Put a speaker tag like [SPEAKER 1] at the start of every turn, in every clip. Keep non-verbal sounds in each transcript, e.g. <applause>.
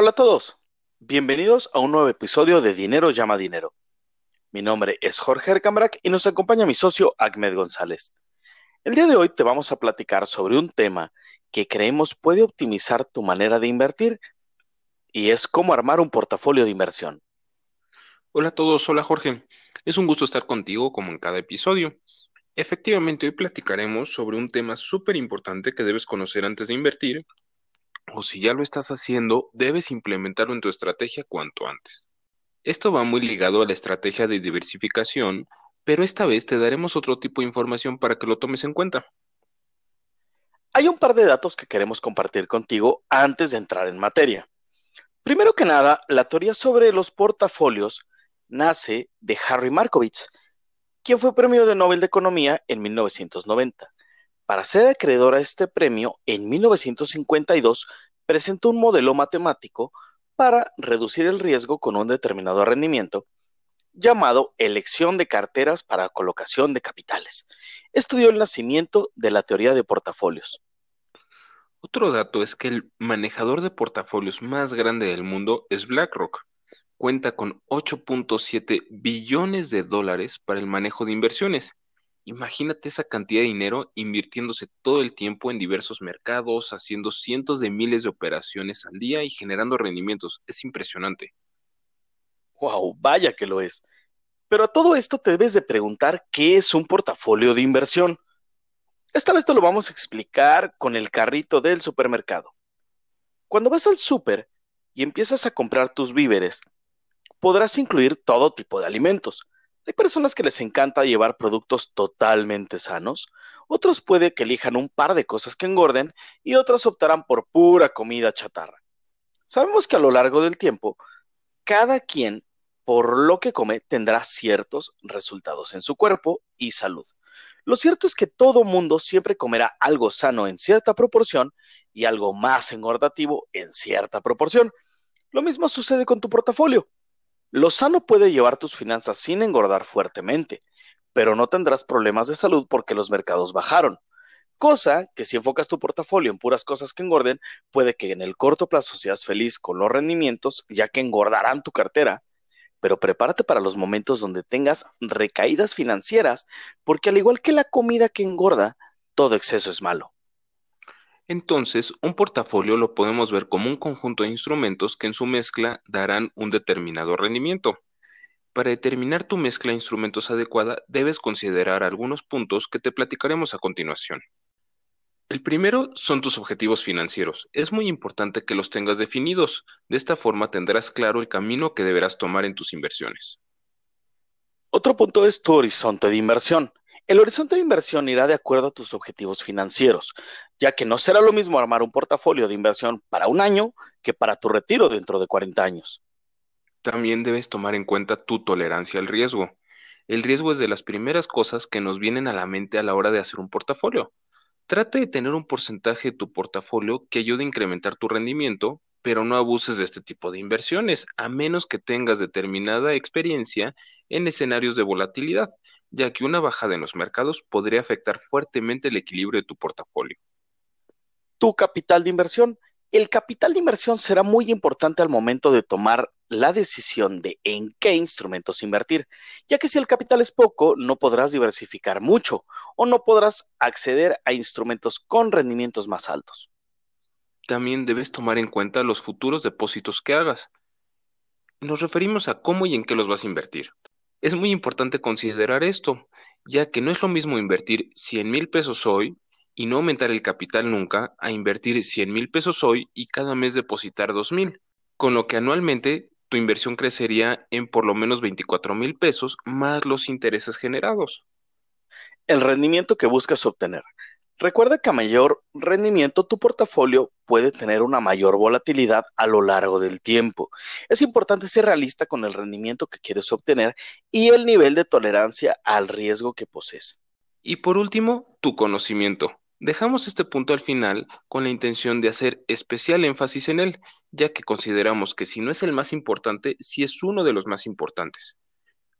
[SPEAKER 1] Hola a todos, bienvenidos a un nuevo episodio de Dinero llama dinero. Mi nombre es Jorge Ercambrak y nos acompaña mi socio Ahmed González. El día de hoy te vamos a platicar sobre un tema que creemos puede optimizar tu manera de invertir y es cómo armar un portafolio de inversión.
[SPEAKER 2] Hola a todos, hola Jorge. Es un gusto estar contigo como en cada episodio. Efectivamente, hoy platicaremos sobre un tema súper importante que debes conocer antes de invertir o si ya lo estás haciendo, debes implementarlo en tu estrategia cuanto antes. Esto va muy ligado a la estrategia de diversificación, pero esta vez te daremos otro tipo de información para que lo tomes en cuenta.
[SPEAKER 1] Hay un par de datos que queremos compartir contigo antes de entrar en materia. Primero que nada, la teoría sobre los portafolios nace de Harry Markowitz, quien fue premio de Nobel de Economía en 1990. Para ser acreedor a este premio, en 1952 presentó un modelo matemático para reducir el riesgo con un determinado rendimiento llamado elección de carteras para colocación de capitales. Estudió el nacimiento de la teoría de portafolios.
[SPEAKER 2] Otro dato es que el manejador de portafolios más grande del mundo es BlackRock. Cuenta con 8.7 billones de dólares para el manejo de inversiones Imagínate esa cantidad de dinero invirtiéndose todo el tiempo en diversos mercados, haciendo cientos de miles de operaciones al día y generando rendimientos. Es impresionante.
[SPEAKER 1] Wow, vaya que lo es. Pero a todo esto te debes de preguntar qué es un portafolio de inversión. Esta vez te lo vamos a explicar con el carrito del supermercado. Cuando vas al súper y empiezas a comprar tus víveres, podrás incluir todo tipo de alimentos hay personas que les encanta llevar productos totalmente sanos, otros puede que elijan un par de cosas que engorden y otros optarán por pura comida chatarra. Sabemos que a lo largo del tiempo, cada quien por lo que come tendrá ciertos resultados en su cuerpo y salud. Lo cierto es que todo mundo siempre comerá algo sano en cierta proporción y algo más engordativo en cierta proporción. Lo mismo sucede con tu portafolio. Lo sano puede llevar tus finanzas sin engordar fuertemente, pero no tendrás problemas de salud porque los mercados bajaron. Cosa que si enfocas tu portafolio en puras cosas que engorden, puede que en el corto plazo seas feliz con los rendimientos, ya que engordarán tu cartera, pero prepárate para los momentos donde tengas recaídas financieras, porque al igual que la comida que engorda, todo exceso es malo.
[SPEAKER 2] Entonces, un portafolio lo podemos ver como un conjunto de instrumentos que en su mezcla darán un determinado rendimiento. Para determinar tu mezcla de instrumentos adecuada, debes considerar algunos puntos que te platicaremos a continuación. El primero son tus objetivos financieros. Es muy importante que los tengas definidos. De esta forma tendrás claro el camino que deberás tomar en tus inversiones.
[SPEAKER 1] Otro punto es tu horizonte de inversión. El horizonte de inversión irá de acuerdo a tus objetivos financieros, ya que no será lo mismo armar un portafolio de inversión para un año que para tu retiro dentro de 40 años.
[SPEAKER 2] También debes tomar en cuenta tu tolerancia al riesgo. El riesgo es de las primeras cosas que nos vienen a la mente a la hora de hacer un portafolio. Trata de tener un porcentaje de tu portafolio que ayude a incrementar tu rendimiento, pero no abuses de este tipo de inversiones, a menos que tengas determinada experiencia en escenarios de volatilidad, ya que una bajada en los mercados podría afectar fuertemente el equilibrio de tu portafolio.
[SPEAKER 1] Tu capital de inversión. El capital de inversión será muy importante al momento de tomar la decisión de en qué instrumentos invertir, ya que si el capital es poco, no podrás diversificar mucho o no podrás acceder a instrumentos con rendimientos más altos.
[SPEAKER 2] También debes tomar en cuenta los futuros depósitos que hagas. Nos referimos a cómo y en qué los vas a invertir. Es muy importante considerar esto, ya que no es lo mismo invertir 100 mil pesos hoy y no aumentar el capital nunca a invertir 100 mil pesos hoy y cada mes depositar 2 mil, con lo que anualmente tu inversión crecería en por lo menos 24 mil pesos más los intereses generados.
[SPEAKER 1] El rendimiento que buscas obtener Recuerda que a mayor rendimiento tu portafolio puede tener una mayor volatilidad a lo largo del tiempo. Es importante ser realista con el rendimiento que quieres obtener y el nivel de tolerancia al riesgo que posees.
[SPEAKER 2] Y por último, tu conocimiento. Dejamos este punto al final con la intención de hacer especial énfasis en él, ya que consideramos que si no es el más importante, sí es uno de los más importantes.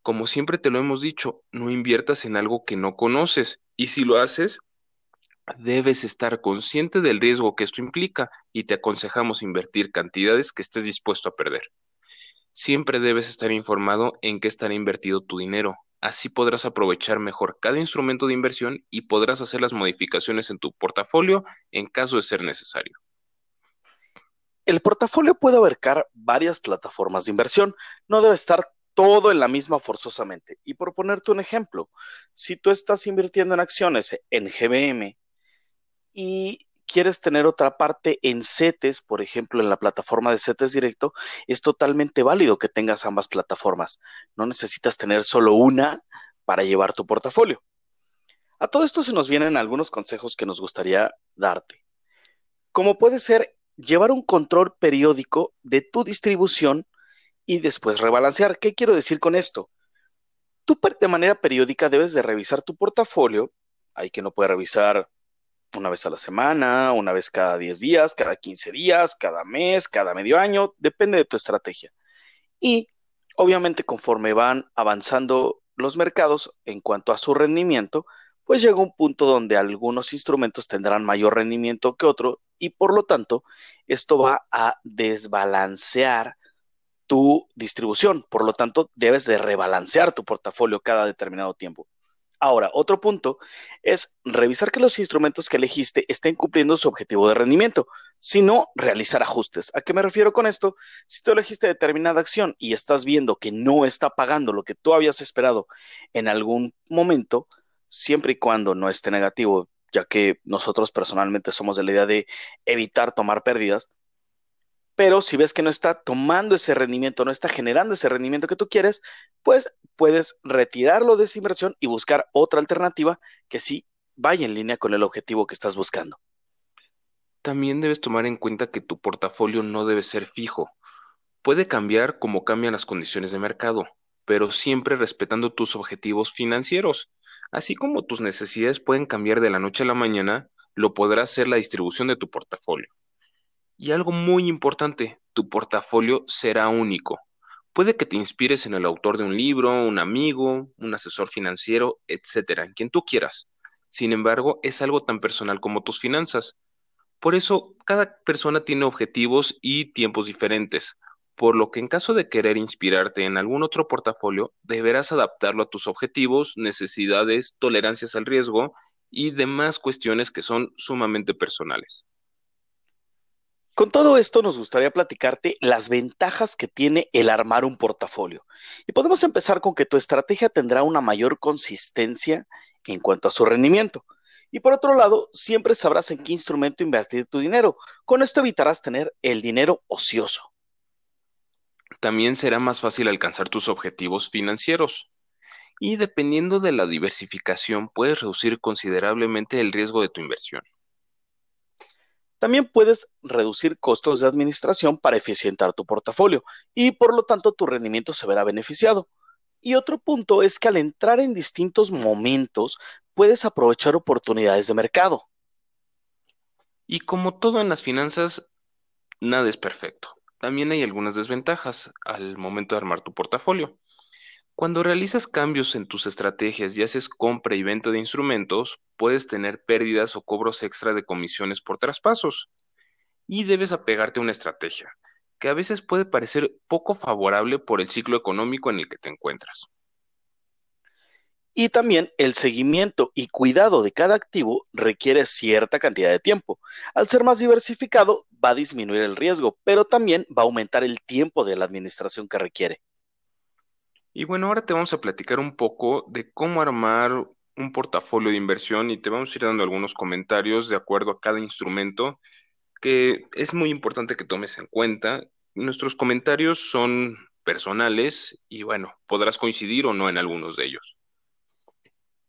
[SPEAKER 2] Como siempre te lo hemos dicho, no inviertas en algo que no conoces, y si lo haces, Debes estar consciente del riesgo que esto implica y te aconsejamos invertir cantidades que estés dispuesto a perder. Siempre debes estar informado en qué estará invertido tu dinero. Así podrás aprovechar mejor cada instrumento de inversión y podrás hacer las modificaciones en tu portafolio en caso de ser necesario.
[SPEAKER 1] El portafolio puede abarcar varias plataformas de inversión. No debe estar todo en la misma forzosamente. Y por ponerte un ejemplo, si tú estás invirtiendo en acciones en GBM y quieres tener otra parte en CETES, por ejemplo, en la plataforma de CETES Directo, es totalmente válido que tengas ambas plataformas. No necesitas tener solo una para llevar tu portafolio. A todo esto se nos vienen algunos consejos que nos gustaría darte. Como puede ser llevar un control periódico de tu distribución y después rebalancear. ¿Qué quiero decir con esto? Tú de manera periódica debes de revisar tu portafolio. Hay que no puede revisar una vez a la semana, una vez cada 10 días, cada 15 días, cada mes, cada medio año, depende de tu estrategia. Y obviamente conforme van avanzando los mercados en cuanto a su rendimiento, pues llega un punto donde algunos instrumentos tendrán mayor rendimiento que otro y por lo tanto esto va a desbalancear tu distribución. Por lo tanto, debes de rebalancear tu portafolio cada determinado tiempo. Ahora, otro punto es revisar que los instrumentos que elegiste estén cumpliendo su objetivo de rendimiento, si no, realizar ajustes. ¿A qué me refiero con esto? Si tú elegiste determinada acción y estás viendo que no está pagando lo que tú habías esperado en algún momento, siempre y cuando no esté negativo, ya que nosotros personalmente somos de la idea de evitar tomar pérdidas, pero si ves que no está tomando ese rendimiento, no está generando ese rendimiento que tú quieres, pues puedes retirarlo de esa inversión y buscar otra alternativa que sí vaya en línea con el objetivo que estás buscando.
[SPEAKER 2] También debes tomar en cuenta que tu portafolio no debe ser fijo. Puede cambiar como cambian las condiciones de mercado, pero siempre respetando tus objetivos financieros. Así como tus necesidades pueden cambiar de la noche a la mañana, lo podrá hacer la distribución de tu portafolio. Y algo muy importante, tu portafolio será único. Puede que te inspires en el autor de un libro, un amigo, un asesor financiero, etcétera, en quien tú quieras. Sin embargo, es algo tan personal como tus finanzas. Por eso, cada persona tiene objetivos y tiempos diferentes, por lo que en caso de querer inspirarte en algún otro portafolio, deberás adaptarlo a tus objetivos, necesidades, tolerancias al riesgo y demás cuestiones que son sumamente personales.
[SPEAKER 1] Con todo esto nos gustaría platicarte las ventajas que tiene el armar un portafolio. Y podemos empezar con que tu estrategia tendrá una mayor consistencia en cuanto a su rendimiento. Y por otro lado, siempre sabrás en qué instrumento invertir tu dinero. Con esto evitarás tener el dinero ocioso.
[SPEAKER 2] También será más fácil alcanzar tus objetivos financieros. Y dependiendo de la diversificación, puedes reducir considerablemente el riesgo de tu inversión.
[SPEAKER 1] También puedes reducir costos de administración para eficientar tu portafolio y por lo tanto tu rendimiento se verá beneficiado. Y otro punto es que al entrar en distintos momentos puedes aprovechar oportunidades de mercado.
[SPEAKER 2] Y como todo en las finanzas, nada es perfecto. También hay algunas desventajas al momento de armar tu portafolio. Cuando realizas cambios en tus estrategias y haces compra y venta de instrumentos, puedes tener pérdidas o cobros extra de comisiones por traspasos. Y debes apegarte a una estrategia, que a veces puede parecer poco favorable por el ciclo económico en el que te encuentras.
[SPEAKER 1] Y también el seguimiento y cuidado de cada activo requiere cierta cantidad de tiempo. Al ser más diversificado, va a disminuir el riesgo, pero también va a aumentar el tiempo de la administración que requiere.
[SPEAKER 2] Y bueno, ahora te vamos a platicar un poco de cómo armar un portafolio de inversión y te vamos a ir dando algunos comentarios de acuerdo a cada instrumento que es muy importante que tomes en cuenta. Nuestros comentarios son personales y bueno, podrás coincidir o no en algunos de ellos.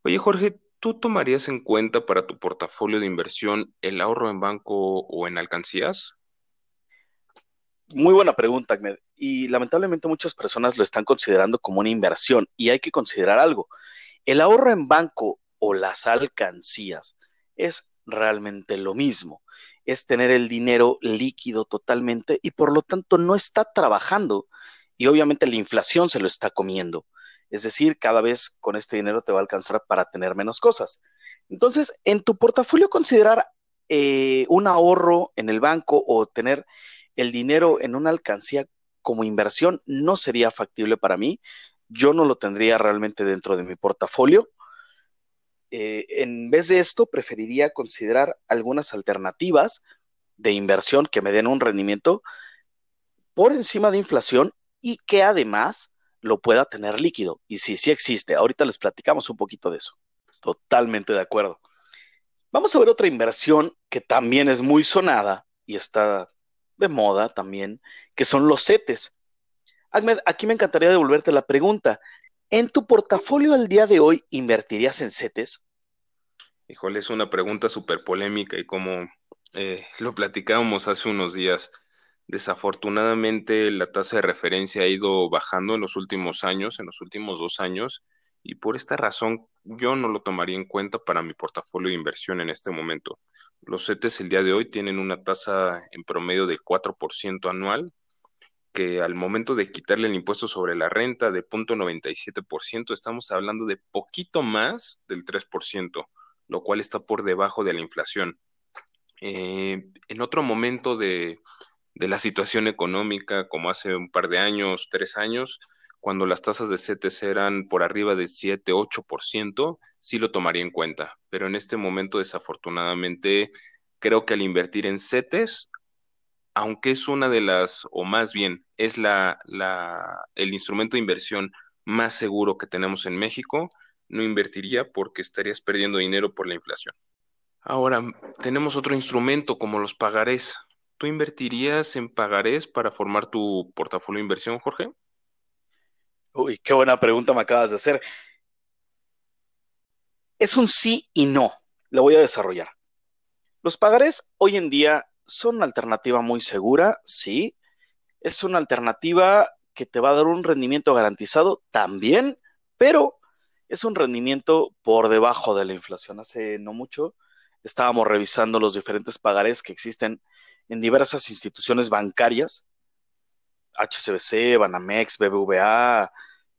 [SPEAKER 2] Oye Jorge, ¿tú tomarías en cuenta para tu portafolio de inversión el ahorro en banco o en alcancías?
[SPEAKER 1] Muy buena pregunta, Ahmed. Y lamentablemente muchas personas lo están considerando como una inversión y hay que considerar algo. El ahorro en banco o las alcancías es realmente lo mismo. Es tener el dinero líquido totalmente y por lo tanto no está trabajando y obviamente la inflación se lo está comiendo. Es decir, cada vez con este dinero te va a alcanzar para tener menos cosas. Entonces, en tu portafolio considerar eh, un ahorro en el banco o tener el dinero en una alcancía como inversión no sería factible para mí. Yo no lo tendría realmente dentro de mi portafolio. Eh, en vez de esto, preferiría considerar algunas alternativas de inversión que me den un rendimiento por encima de inflación y que además lo pueda tener líquido. Y sí, sí existe. Ahorita les platicamos un poquito de eso. Totalmente de acuerdo. Vamos a ver otra inversión que también es muy sonada y está de moda también, que son los CETES. Ahmed, aquí me encantaría devolverte la pregunta. ¿En tu portafolio al día de hoy invertirías en CETES?
[SPEAKER 2] Híjole, es una pregunta súper polémica y como eh, lo platicábamos hace unos días, desafortunadamente la tasa de referencia ha ido bajando en los últimos años, en los últimos dos años, y por esta razón yo no lo tomaría en cuenta para mi portafolio de inversión en este momento. Los CETES el día de hoy tienen una tasa en promedio del 4% anual, que al momento de quitarle el impuesto sobre la renta de 0.97%, estamos hablando de poquito más del 3%, lo cual está por debajo de la inflación. Eh, en otro momento de, de la situación económica, como hace un par de años, tres años, cuando las tasas de CETES eran por arriba de 7, 8%, sí lo tomaría en cuenta. Pero en este momento, desafortunadamente, creo que al invertir en CETES, aunque es una de las, o más bien, es la, el instrumento de inversión más seguro que tenemos en México, no invertiría porque estarías perdiendo dinero por la inflación. Ahora, tenemos otro instrumento como los pagarés. ¿Tú invertirías en pagarés para formar tu portafolio de inversión, Jorge?
[SPEAKER 1] Uy, qué buena pregunta me acabas de hacer. Es un sí y no. Lo voy a desarrollar. Los pagarés hoy en día son una alternativa muy segura, sí. Es una alternativa que te va a dar un rendimiento garantizado también, pero es un rendimiento por debajo de la inflación. Hace no mucho estábamos revisando los diferentes pagarés que existen en diversas instituciones bancarias HCBC, Banamex, BBVA,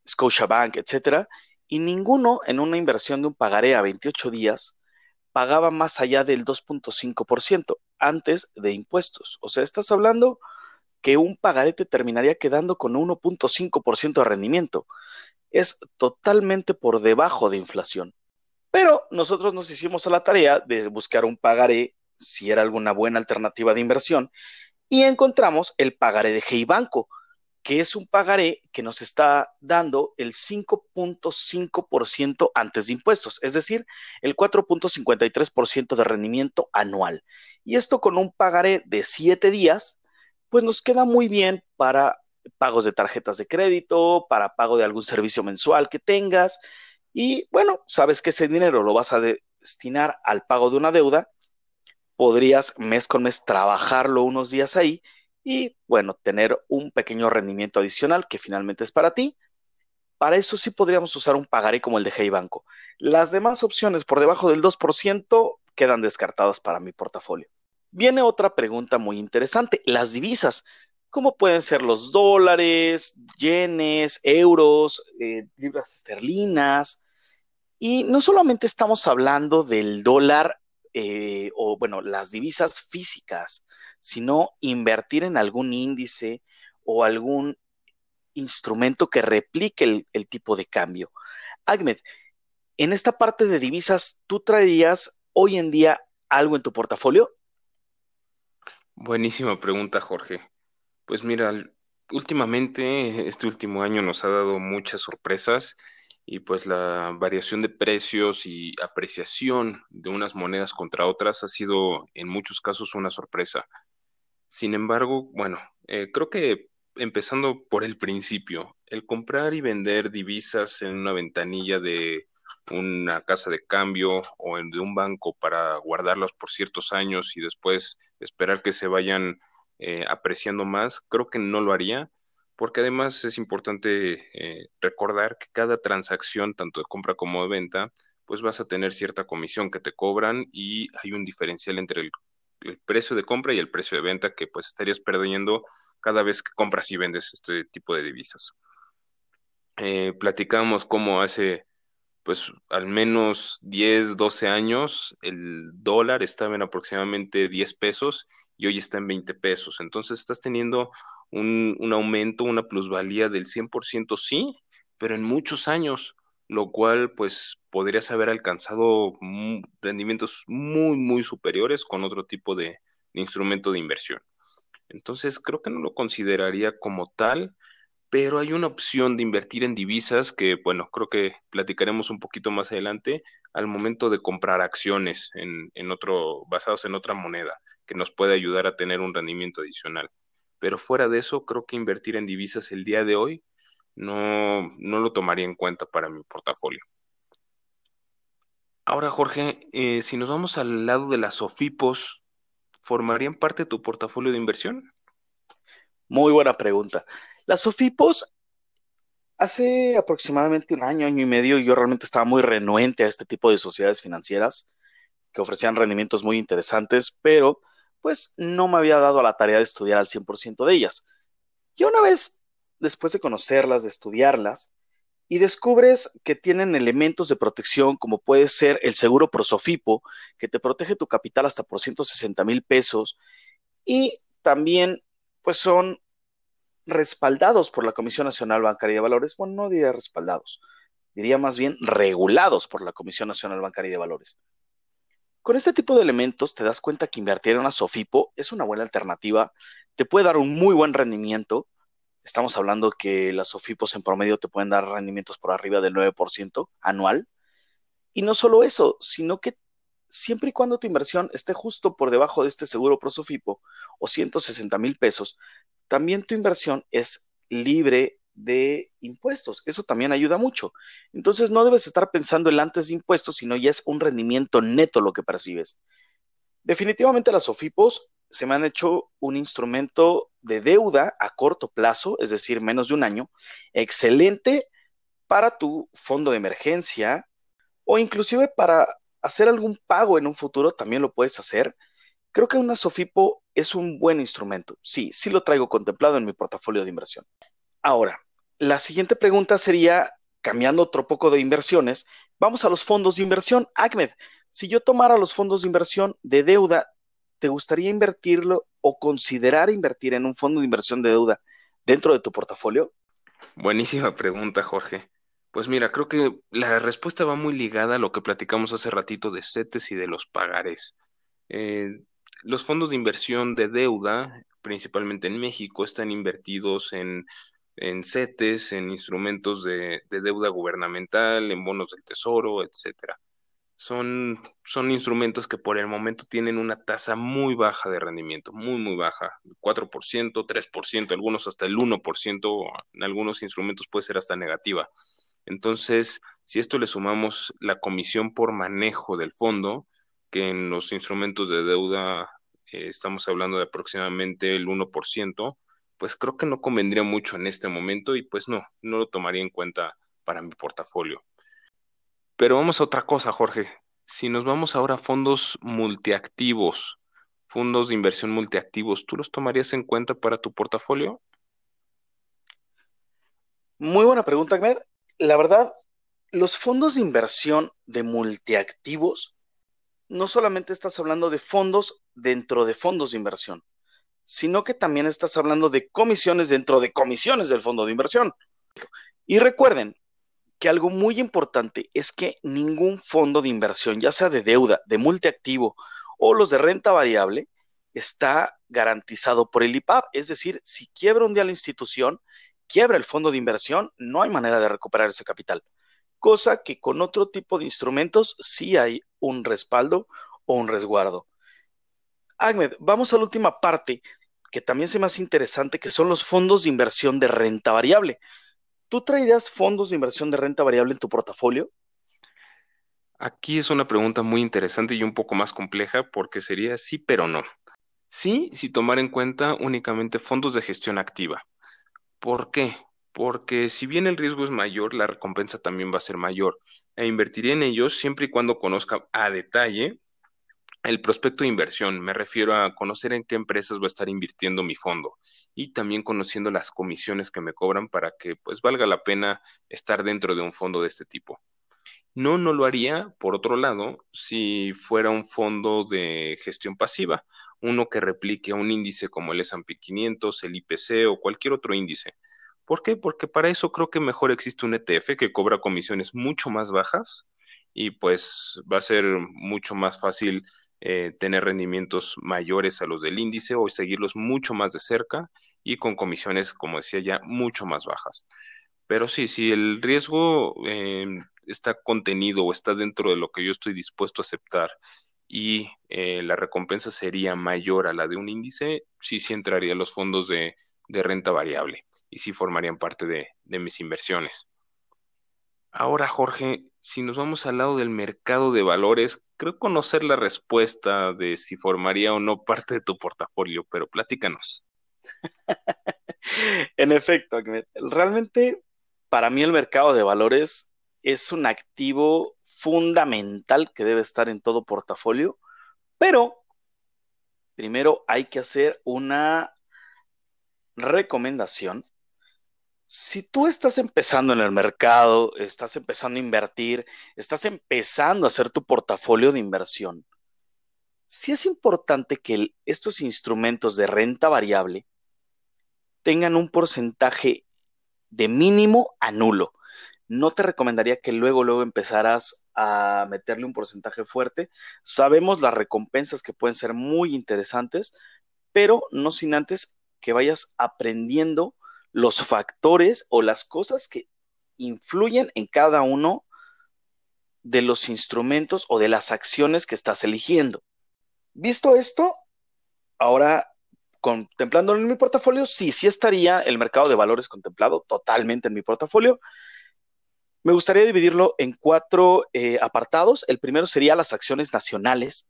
[SPEAKER 1] Scotiabank, etcétera, y ninguno en una inversión de un pagaré a 28 días pagaba más allá del 2.5% antes de impuestos. O sea, estás hablando que un pagaré te terminaría quedando con 1.5% de rendimiento. Es totalmente por debajo de inflación. Pero nosotros nos hicimos a la tarea de buscar un pagaré, si era alguna buena alternativa de inversión, y encontramos el pagaré de Hey Banco, que es un pagaré que nos está dando el 5.5% antes de impuestos, es decir, el 4.53% de rendimiento anual. Y esto con un pagaré de 7 días, pues nos queda muy bien para pagos de tarjetas de crédito, para pago de algún servicio mensual que tengas. Y bueno, sabes que ese dinero lo vas a destinar al pago de una deuda podrías mes con mes trabajarlo unos días ahí y, bueno, tener un pequeño rendimiento adicional que finalmente es para ti. Para eso sí podríamos usar un pagaré como el de Hey Banco. Las demás opciones por debajo del 2% quedan descartadas para mi portafolio. Viene otra pregunta muy interesante, las divisas. ¿Cómo pueden ser los dólares, yenes, euros, eh, libras esterlinas? Y no solamente estamos hablando del dólar eh, o bueno, las divisas físicas, sino invertir en algún índice o algún instrumento que replique el, el tipo de cambio. Ahmed, en esta parte de divisas, ¿tú traerías hoy en día algo en tu portafolio?
[SPEAKER 2] Buenísima pregunta, Jorge. Pues mira, últimamente, este último año nos ha dado muchas sorpresas y pues la variación de precios y apreciación de unas monedas contra otras ha sido en muchos casos una sorpresa. Sin embargo, bueno, eh, creo que empezando por el principio, el comprar y vender divisas en una ventanilla de una casa de cambio o en, de un banco para guardarlas por ciertos años y después esperar que se vayan eh, apreciando más, creo que no lo haría porque además es importante eh, recordar que cada transacción, tanto de compra como de venta, pues vas a tener cierta comisión que te cobran y hay un diferencial entre el, precio de compra y el precio de venta que pues estarías perdiendo cada vez que compras y vendes este tipo de divisas. Eh, platicamos cómo hace pues al menos 10, 12 años, el dólar estaba en aproximadamente 10 pesos y hoy está en 20 pesos. Entonces estás teniendo un, un aumento, una plusvalía del 100%, sí, pero en muchos años, lo cual pues podrías haber alcanzado rendimientos muy, muy superiores con otro tipo de, de instrumento de inversión. Entonces creo que no lo consideraría como tal pero hay una opción de invertir en divisas que, bueno, creo que platicaremos un poquito más adelante al momento de comprar acciones en, en otro, basados en otra moneda, que nos puede ayudar a tener un rendimiento adicional. Pero fuera de eso, creo que invertir en divisas el día de hoy no, no lo tomaría en cuenta para mi portafolio. Ahora, Jorge, eh, si nos vamos al lado de las OFIPOS, ¿formarían parte de tu portafolio de inversión?
[SPEAKER 1] Muy buena pregunta. Las SOFIPOS, hace aproximadamente un año, año y medio, yo realmente estaba muy renuente a este tipo de sociedades financieras que ofrecían rendimientos muy interesantes, pero pues no me había dado la tarea de estudiar al 100% de ellas. Y una vez, después de conocerlas, de estudiarlas, y descubres que tienen elementos de protección como puede ser el seguro Prosofipo, que te protege tu capital hasta por 160 mil pesos, y también pues son respaldados por la Comisión Nacional Bancaria de Valores, bueno, no diría respaldados, diría más bien regulados por la Comisión Nacional Bancaria de Valores. Con este tipo de elementos te das cuenta que invertir en una SOFIPO es una buena alternativa, te puede dar un muy buen rendimiento. Estamos hablando que las SOFIPOS en promedio te pueden dar rendimientos por arriba del 9% anual. Y no solo eso, sino que siempre y cuando tu inversión esté justo por debajo de este seguro ProSofipo o 160 mil pesos, también tu inversión es libre de impuestos. Eso también ayuda mucho. Entonces no debes estar pensando en antes de impuestos, sino ya es un rendimiento neto lo que percibes. Definitivamente las OFIPOS se me han hecho un instrumento de deuda a corto plazo, es decir, menos de un año, excelente para tu fondo de emergencia o inclusive para hacer algún pago en un futuro, también lo puedes hacer. Creo que una Sofipo es un buen instrumento. Sí, sí lo traigo contemplado en mi portafolio de inversión. Ahora, la siguiente pregunta sería, cambiando otro poco de inversiones, vamos a los fondos de inversión. Ahmed, si yo tomara los fondos de inversión de deuda, ¿te gustaría invertirlo o considerar invertir en un fondo de inversión de deuda dentro de tu portafolio?
[SPEAKER 2] Buenísima pregunta, Jorge. Pues mira, creo que la respuesta va muy ligada a lo que platicamos hace ratito de CETES y de los pagares. Eh, los fondos de inversión de deuda, principalmente en México, están invertidos en, en CETES, en instrumentos de, deuda gubernamental, en bonos del tesoro, etcétera. Son, son instrumentos que por el momento tienen una tasa muy baja de rendimiento, muy, muy baja, 4%, 3%, algunos hasta el 1%, en algunos instrumentos puede ser hasta negativa. Entonces, si esto le sumamos la comisión por manejo del fondo, que en los instrumentos de deuda eh, estamos hablando de aproximadamente el 1%, pues creo que no convendría mucho en este momento y pues no, no lo tomaría en cuenta para mi portafolio. Pero vamos a otra cosa, Jorge. Si nos vamos ahora a fondos multiactivos, fondos de inversión multiactivos, ¿tú los tomarías en cuenta para tu portafolio?
[SPEAKER 1] Muy buena pregunta, Ahmed. La verdad, los fondos de inversión de multiactivos no solamente estás hablando de fondos dentro de fondos de inversión, sino que también estás hablando de comisiones dentro de comisiones del fondo de inversión. Y recuerden que algo muy importante es que ningún fondo de inversión, ya sea de deuda, de multiactivo o los de renta variable, está garantizado por el IPAP. Es decir, si quiebra un día la institución, quiebra el fondo de inversión, no hay manera de recuperar ese capital cosa que con otro tipo de instrumentos sí hay un respaldo o un resguardo. Ahmed, vamos a la última parte que también se me hace interesante, que son los fondos de inversión de renta variable. ¿Tú traerías fondos de inversión de renta variable en tu portafolio?
[SPEAKER 2] Aquí es una pregunta muy interesante y un poco más compleja porque sería sí, pero no. Sí, si tomar en cuenta únicamente fondos de gestión activa. ¿Por qué? Porque si bien el riesgo es mayor, la recompensa también va a ser mayor. E invertiré en ellos siempre y cuando conozca a detalle el prospecto de inversión. Me refiero a conocer en qué empresas va a estar invirtiendo mi fondo y también conociendo las comisiones que me cobran para que pues valga la pena estar dentro de un fondo de este tipo. No, no lo haría, por otro lado, si fuera un fondo de gestión pasiva, uno que replique un índice como el S&P 500, el IPC o cualquier otro índice. ¿Por qué? Porque para eso creo que mejor existe un ETF que cobra comisiones mucho más bajas y pues va a ser mucho más fácil eh, tener rendimientos mayores a los del índice o seguirlos mucho más de cerca y con comisiones, como decía ya, mucho más bajas. Pero sí, si el riesgo eh, está contenido o está dentro de lo que yo estoy dispuesto a aceptar y eh, la recompensa sería mayor a la de un índice, sí, sí entraría los fondos de, renta variable y sí formarían parte de, de mis inversiones. Ahora, Jorge, si nos vamos al lado del mercado de valores, creo conocer la respuesta de si formaría o no parte de tu portafolio, pero platícanos. <laughs>
[SPEAKER 1] en efecto, realmente para mí el mercado de valores es un activo fundamental que debe estar en todo portafolio, pero primero hay que hacer una recomendación. Si tú estás empezando en el mercado, estás empezando a invertir, estás empezando a hacer tu portafolio de inversión, sí es importante que estos instrumentos de renta variable tengan un porcentaje de mínimo a nulo no te recomendaría que luego, luego empezaras a meterle un porcentaje fuerte. Sabemos las recompensas que pueden ser muy interesantes, pero no sin antes que vayas aprendiendo los factores o las cosas que influyen en cada uno de los instrumentos o de las acciones que estás eligiendo. Visto esto, ahora contemplándolo en mi portafolio, sí, sí estaría el mercado de valores contemplado totalmente en mi portafolio. Me gustaría dividirlo en cuatro eh, apartados. El primero sería las acciones nacionales,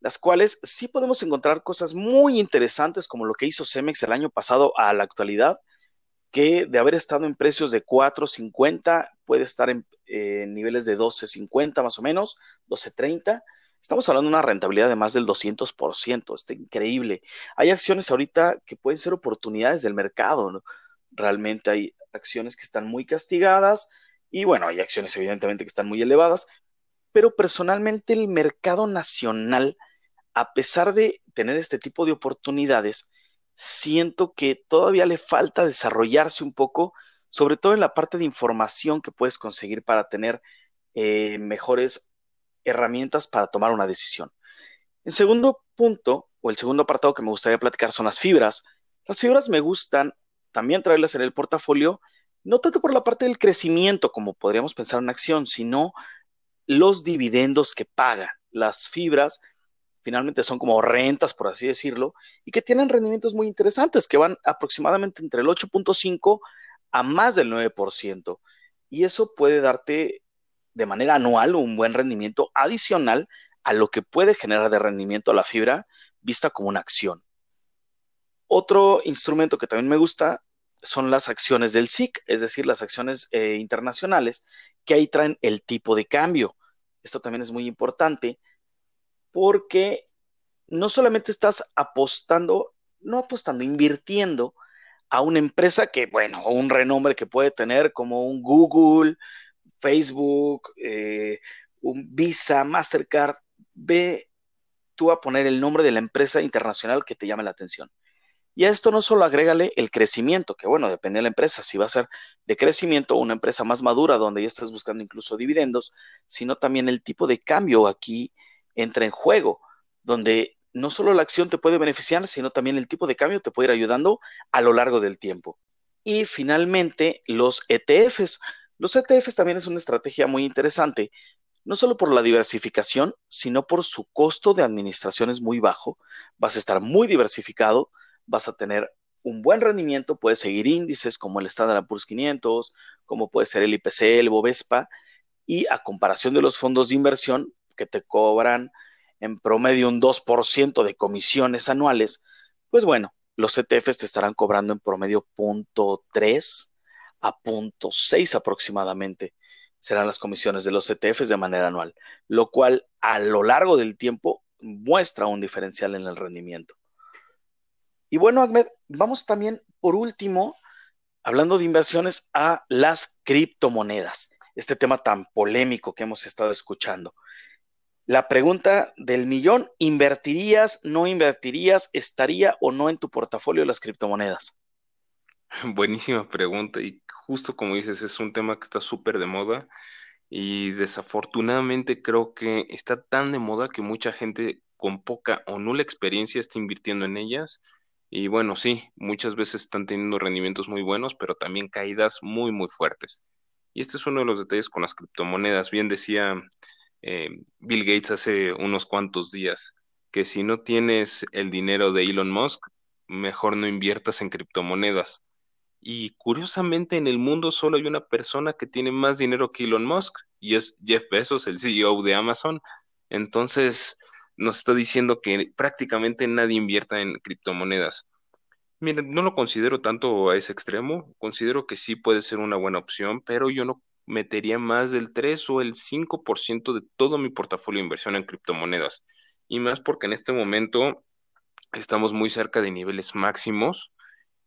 [SPEAKER 1] las cuales sí podemos encontrar cosas muy interesantes como lo que hizo Cemex el año pasado a la actualidad, que de haber estado en precios de 4.50 puede estar en, niveles de 12.50 más o menos, 12.30. Estamos hablando de una rentabilidad de más del 200%, está increíble. Hay acciones ahorita que pueden ser oportunidades del mercado, Realmente hay acciones que están muy castigadas, y bueno, hay acciones evidentemente que están muy elevadas, pero personalmente el mercado nacional, a pesar de tener este tipo de oportunidades, siento que todavía le falta desarrollarse un poco, sobre todo en la parte de información que puedes conseguir para tener eh, mejores herramientas para tomar una decisión. El segundo punto, o el segundo apartado que me gustaría platicar son las fibras. Las fibras me gustan también traerlas en el portafolio, no tanto por la parte del crecimiento, como podríamos pensar en acción, sino los dividendos que pagan. Las fibras finalmente son como rentas, por así decirlo, y que tienen rendimientos muy interesantes, que van aproximadamente entre el 8.5 a más del 9%. Y eso puede darte de manera anual un buen rendimiento adicional a lo que puede generar de rendimiento la fibra vista como una acción. Otro instrumento que también me gusta son las acciones del SIC, es decir, las acciones eh, internacionales, que ahí traen el tipo de cambio. Esto también es muy importante porque no solamente estás apostando, no apostando, invirtiendo a una empresa que, bueno, un renombre que puede tener como un Google, Facebook, eh, un Visa, Mastercard, ve tú a poner el nombre de la empresa internacional que te llame la atención. Y a esto no solo agrégale el crecimiento, que bueno, depende de la empresa, si va a ser de crecimiento una empresa más madura donde ya estás buscando incluso dividendos, sino también el tipo de cambio aquí entra en juego, donde no solo la acción te puede beneficiar, sino también el tipo de cambio te puede ir ayudando a lo largo del tiempo. Y finalmente, los ETFs. Los ETFs también es una estrategia muy interesante, no solo por la diversificación, sino por su costo de administración es muy bajo, vas a estar muy diversificado, vas a tener un buen rendimiento, puedes seguir índices como el Standard Poor's 500, como puede ser el IPC, el Bovespa, y a comparación de los fondos de inversión que te cobran en promedio un 2% de comisiones anuales, pues bueno, los ETFs te estarán cobrando en promedio 0.3 a 0.6 aproximadamente. Serán las comisiones de los ETFs de manera anual, lo cual a lo largo del tiempo muestra un diferencial en el rendimiento. Y bueno, Ahmed, vamos también por último, hablando de inversiones, a las criptomonedas. este tema tan polémico que hemos estado escuchando. La pregunta del millón, ¿invertirías, no invertirías, estaría o no en tu portafolio las criptomonedas? <laughs>
[SPEAKER 2] Buenísima pregunta y justo como dices, es un tema que está súper de moda y desafortunadamente creo que está tan de moda que mucha gente con poca o nula experiencia está invirtiendo en ellas. Y bueno, sí, muchas veces están teniendo rendimientos muy buenos, pero también caídas muy, muy fuertes. Y este es uno de los detalles con las criptomonedas. Bien decía eh, Bill Gates hace unos cuantos días que si no tienes el dinero de Elon Musk, mejor no inviertas en criptomonedas. Y curiosamente en el mundo solo hay una persona que tiene más dinero que Elon Musk y es Jeff Bezos, el CEO de Amazon. Entonces nos está diciendo que prácticamente nadie invierta en criptomonedas. Miren, no lo considero tanto a ese extremo, considero que sí puede ser una buena opción, pero yo no metería más del 3 o el 5% de todo mi portafolio de inversión en criptomonedas. Y más porque en este momento estamos muy cerca de niveles máximos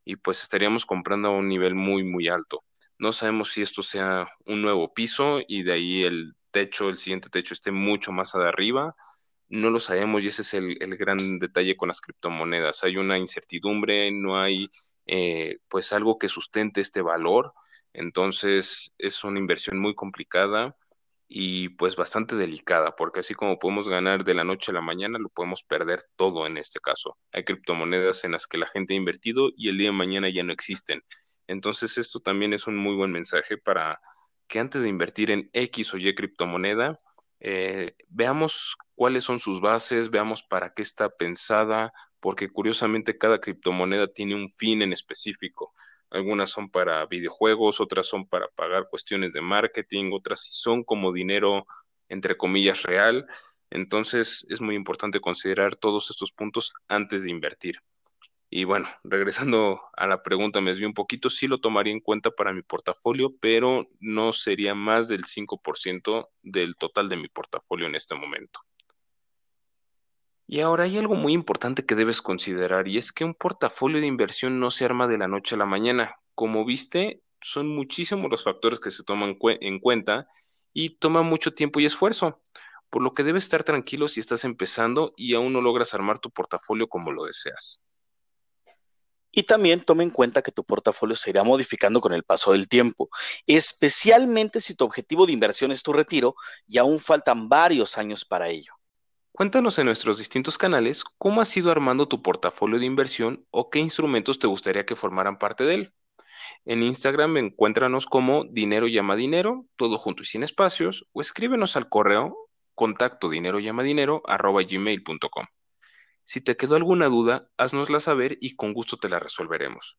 [SPEAKER 2] y pues estaríamos comprando a un nivel muy, muy alto. No sabemos si esto sea un nuevo piso y de ahí el techo, el siguiente techo esté mucho más arriba no lo sabemos y ese es el, gran detalle con las criptomonedas. Hay una incertidumbre, no hay eh, pues algo que sustente este valor, entonces es una inversión muy complicada y pues bastante delicada, porque así como podemos ganar de la noche a la mañana, lo podemos perder todo en este caso. Hay criptomonedas en las que la gente ha invertido y el día de mañana ya no existen. Entonces esto también es un muy buen mensaje para que antes de invertir en X o Y criptomoneda, eh, veamos cuáles son sus bases, veamos para qué está pensada, porque curiosamente cada criptomoneda tiene un fin en específico. Algunas son para videojuegos, otras son para pagar cuestiones de marketing, otras sí son como dinero, entre comillas, real. Entonces es muy importante considerar todos estos puntos antes de invertir. Y bueno, <laughs> regresando a la pregunta, me desvío un poquito, sí lo tomaría en cuenta para mi portafolio, pero no sería más del 5% del total de mi portafolio en este momento. Y ahora hay algo muy importante que debes considerar y es que un portafolio de inversión no se arma de la noche a la mañana. Como viste, son muchísimos los factores que se toman en cuenta y toma mucho tiempo y esfuerzo, por lo que debes estar tranquilo si estás empezando y aún no logras armar tu portafolio como lo deseas.
[SPEAKER 1] Y también toma en cuenta que tu portafolio se irá modificando con el paso del tiempo, especialmente si tu objetivo de inversión es tu retiro y aún faltan varios años para ello.
[SPEAKER 2] Cuéntanos en nuestros distintos canales cómo has ido armando tu portafolio de inversión o qué instrumentos te gustaría que formaran parte de él. En Instagram encuéntranos como dinero llama dinero, todo junto y sin espacios, o escríbenos al correo contacto dinero llama dinero arroba. Si te quedó alguna duda, haznosla saber y con gusto te la resolveremos.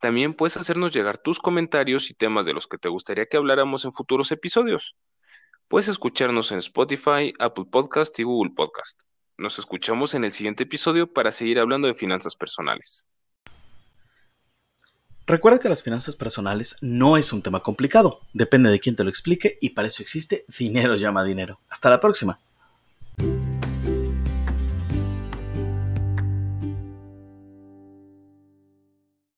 [SPEAKER 2] También puedes hacernos llegar tus comentarios y temas de los que te gustaría que habláramos en futuros episodios. Puedes escucharnos en Spotify, Apple Podcast y Google Podcast. Nos escuchamos en el siguiente episodio para seguir hablando de finanzas personales.
[SPEAKER 1] Recuerda que las finanzas personales no es un tema complicado, depende de quién te lo explique y para eso existe Dinero llama dinero. Hasta la próxima.